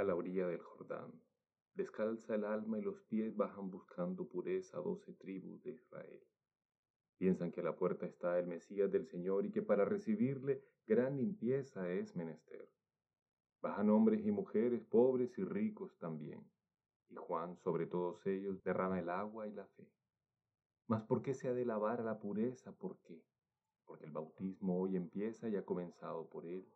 a la orilla del Jordán. Descalza el alma y los pies bajan buscando pureza a doce tribus de Israel. Piensan que a la puerta está el Mesías del Señor y que para recibirle gran limpieza es menester. Bajan hombres y mujeres, pobres y ricos también. Y Juan sobre todos ellos derrama el agua y la fe. Mas ¿por qué se ha de lavar a la pureza? ¿Por qué? Porque el bautismo hoy empieza y ha comenzado por él.